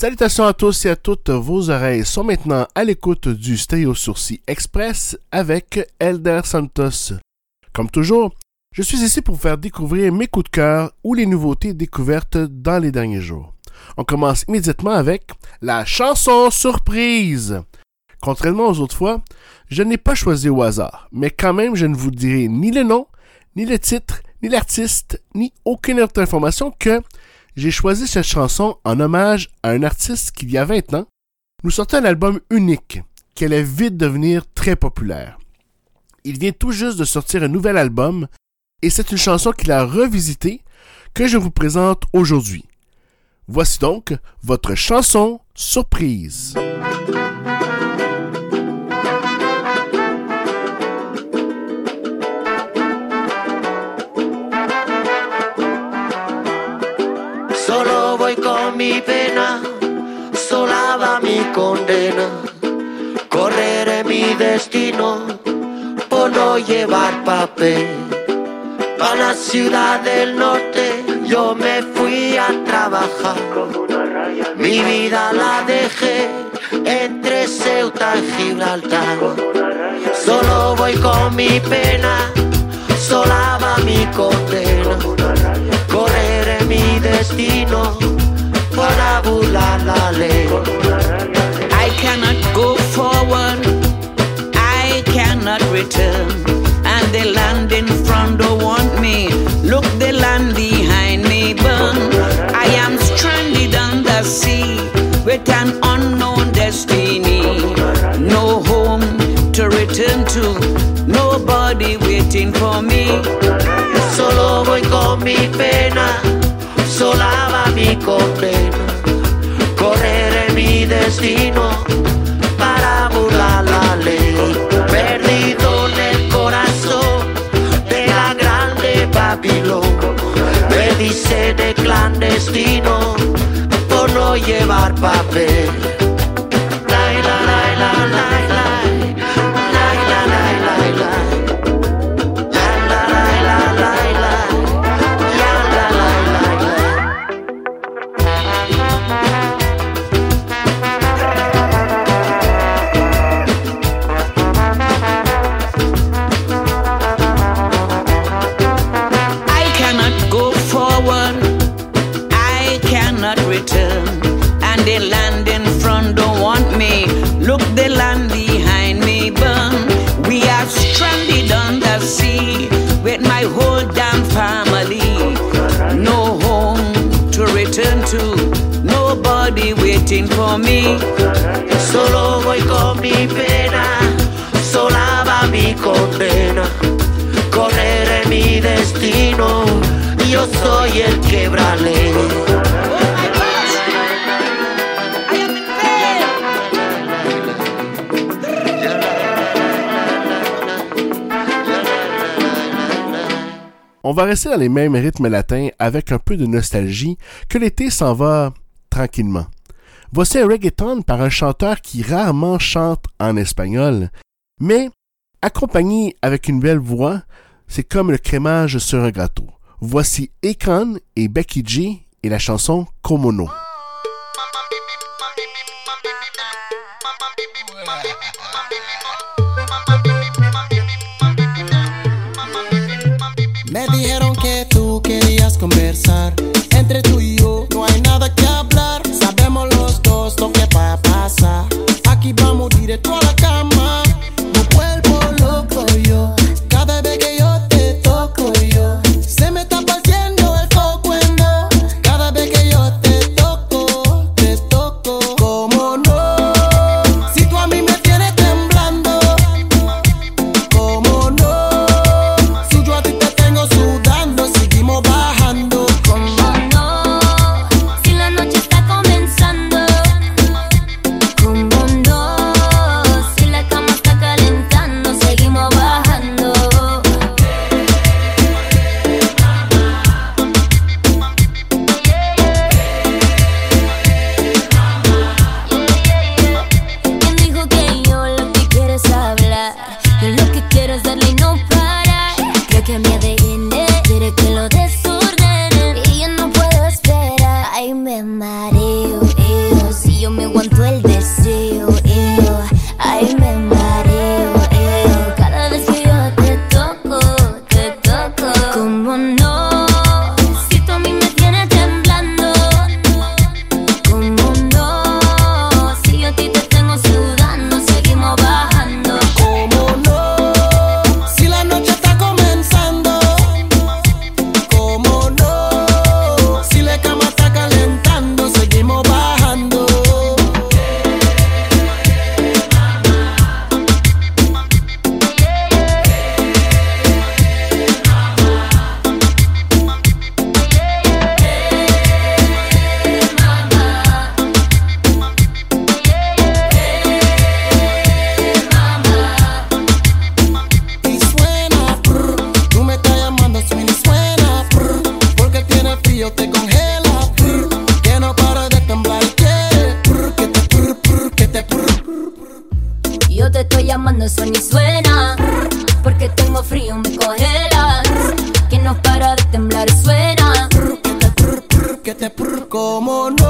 Salutations à tous et à toutes, vos oreilles sont maintenant à l'écoute du Stéréo Sourcil Express avec Elder Santos. Comme toujours, je suis ici pour faire découvrir mes coups de cœur ou les nouveautés découvertes dans les derniers jours. On commence immédiatement avec la chanson surprise. Contrairement aux autres fois, je n'ai pas choisi au hasard, mais quand même je ne vous dirai ni le nom, ni le titre, ni l'artiste, ni aucune autre information que j'ai choisi cette chanson en hommage à un artiste qui, il y a 20 ans, nous sortait un album unique qui allait vite devenir très populaire. Il vient tout juste de sortir un nouvel album et c'est une chanson qu'il a revisitée que je vous présente aujourd'hui. Voici donc votre chanson surprise. Condena. Correré mi destino por no llevar papel. Para la ciudad del norte yo me fui a trabajar. Mi vida la dejé entre Ceuta y Gibraltar. Solo voy con mi pena, sola va mi condena. Correré mi destino para burlar la ley. Return. And the land in front don't want me. Look, the land behind me burn. I am stranded on the sea with an unknown destiny. No home to return to, nobody waiting for me. Solo voy con mi pena, sola va mi condena destino para burlar la ley. Por no llevar papel. For me. Solo voy con mi pena, sola va mi condena. Correré mi destino, yo soy el quebrale. On va rester dans les mêmes rythmes latins avec un peu de nostalgie que l'été s'en va tranquillement. Voici un reggaeton par un chanteur qui rarement chante en espagnol, mais accompagné avec une belle voix, c'est comme le crémage sur un gâteau. Voici Ekran et Becky G et la chanson Komono. Entre y yo. llamando suena y suena. Porque tengo frío, me congela. Que no para de temblar, suena. Que te, que te, como no.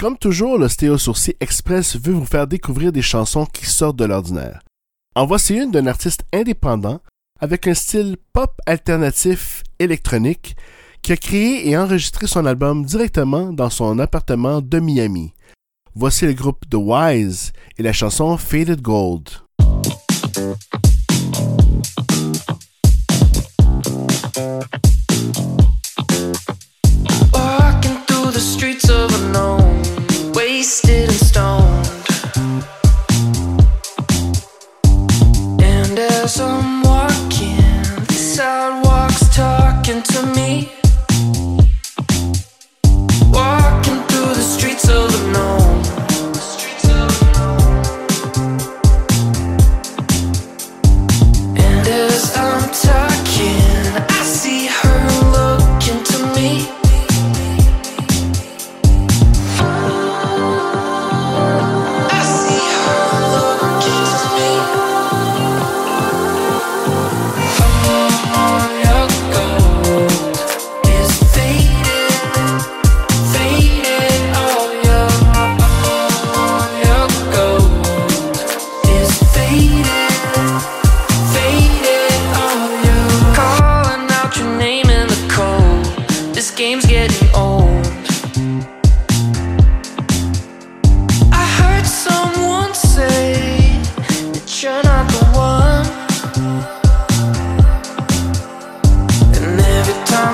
Comme toujours, le Stéo Sourcil Express veut vous faire découvrir des chansons qui sortent de l'ordinaire. En voici une d'un artiste indépendant avec un style pop alternatif électronique qui a créé et enregistré son album directement dans son appartement de Miami. Voici le groupe The Wise et la chanson Faded Gold.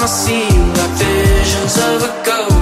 I see you like visions of a ghost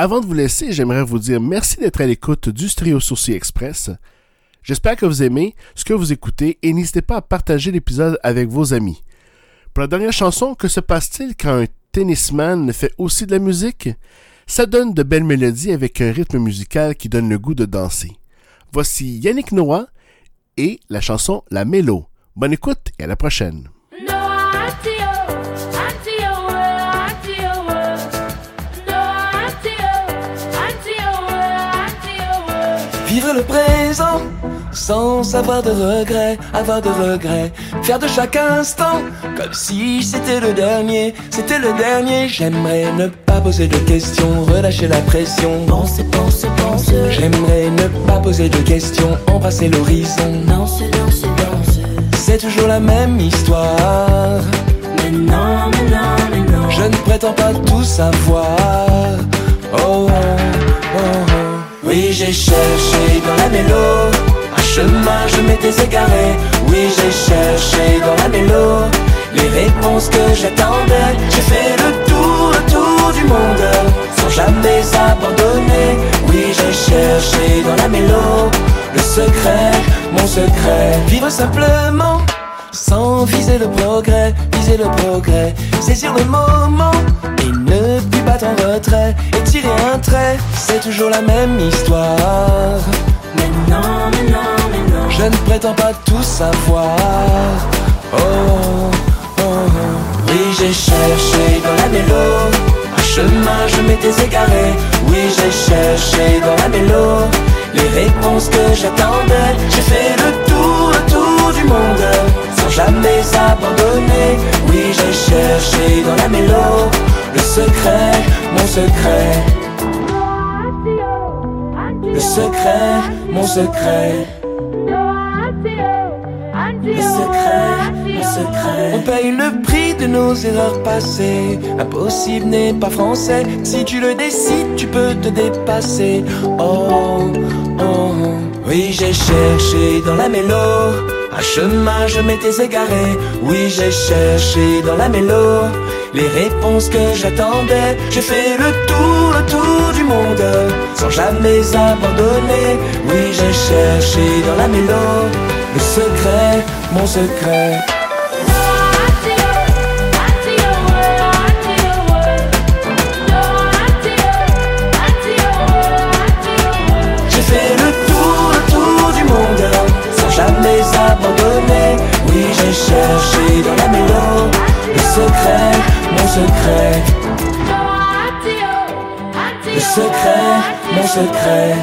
Avant de vous laisser, j'aimerais vous dire merci d'être à l'écoute du Trio Sourcil Express. J'espère que vous aimez ce que vous écoutez et n'hésitez pas à partager l'épisode avec vos amis. Pour la dernière chanson, que se passe-t-il quand un tennisman fait aussi de la musique? Ça donne de belles mélodies avec un rythme musical qui donne le goût de danser. Voici Yannick Noah et la chanson La Mélo. Bonne écoute et à la prochaine. Le présent sans avoir de regrets, avoir de regrets. Faire de chaque instant comme si c'était le dernier, c'était le dernier. J'aimerais ne pas poser de questions, relâcher la pression. J'aimerais ne pas poser de questions, embrasser l'horizon. Danse, danse, danse. C'est toujours la même histoire. Mais non, mais non, mais non. Je ne prétends pas tout savoir. Oh, oh. J'ai cherché dans la mélo. Un chemin, je m'étais égaré. Oui, j'ai cherché dans la mélo. Les réponses que j'attendais. J'ai fait le tour, le tour du monde. Sans jamais abandonner. Oui, j'ai cherché dans la mélo. Le secret, mon secret. Vivre simplement. Sans viser le progrès, viser le progrès, saisir le moment et ne plus battre en retrait un trait, c'est toujours la même histoire. Mais non, mais non, mais non. Je ne prétends pas tout savoir. Oh, oh, oh. Oui, j'ai cherché dans la mélo. Un chemin, je m'étais égaré. Oui, j'ai cherché dans la mélo. Les réponses que j'attendais. J'ai fait le tour, le tour du monde. Secret. Le secret, mon secret. On paye le prix de nos erreurs passées. Impossible n'est pas français. Si tu le décides, tu peux te dépasser. Oh, oh. Oui, j'ai cherché dans la mélo. Un chemin, je m'étais égaré. Oui, j'ai cherché dans la mélo. Les réponses que j'attendais. J'ai fait le tour, le tour du monde. Sans jamais abandonner. Oui, j'ai cherché dans la mélo. Le secret, mon secret. Secret.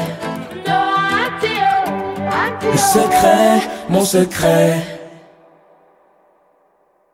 Le secret, mon secret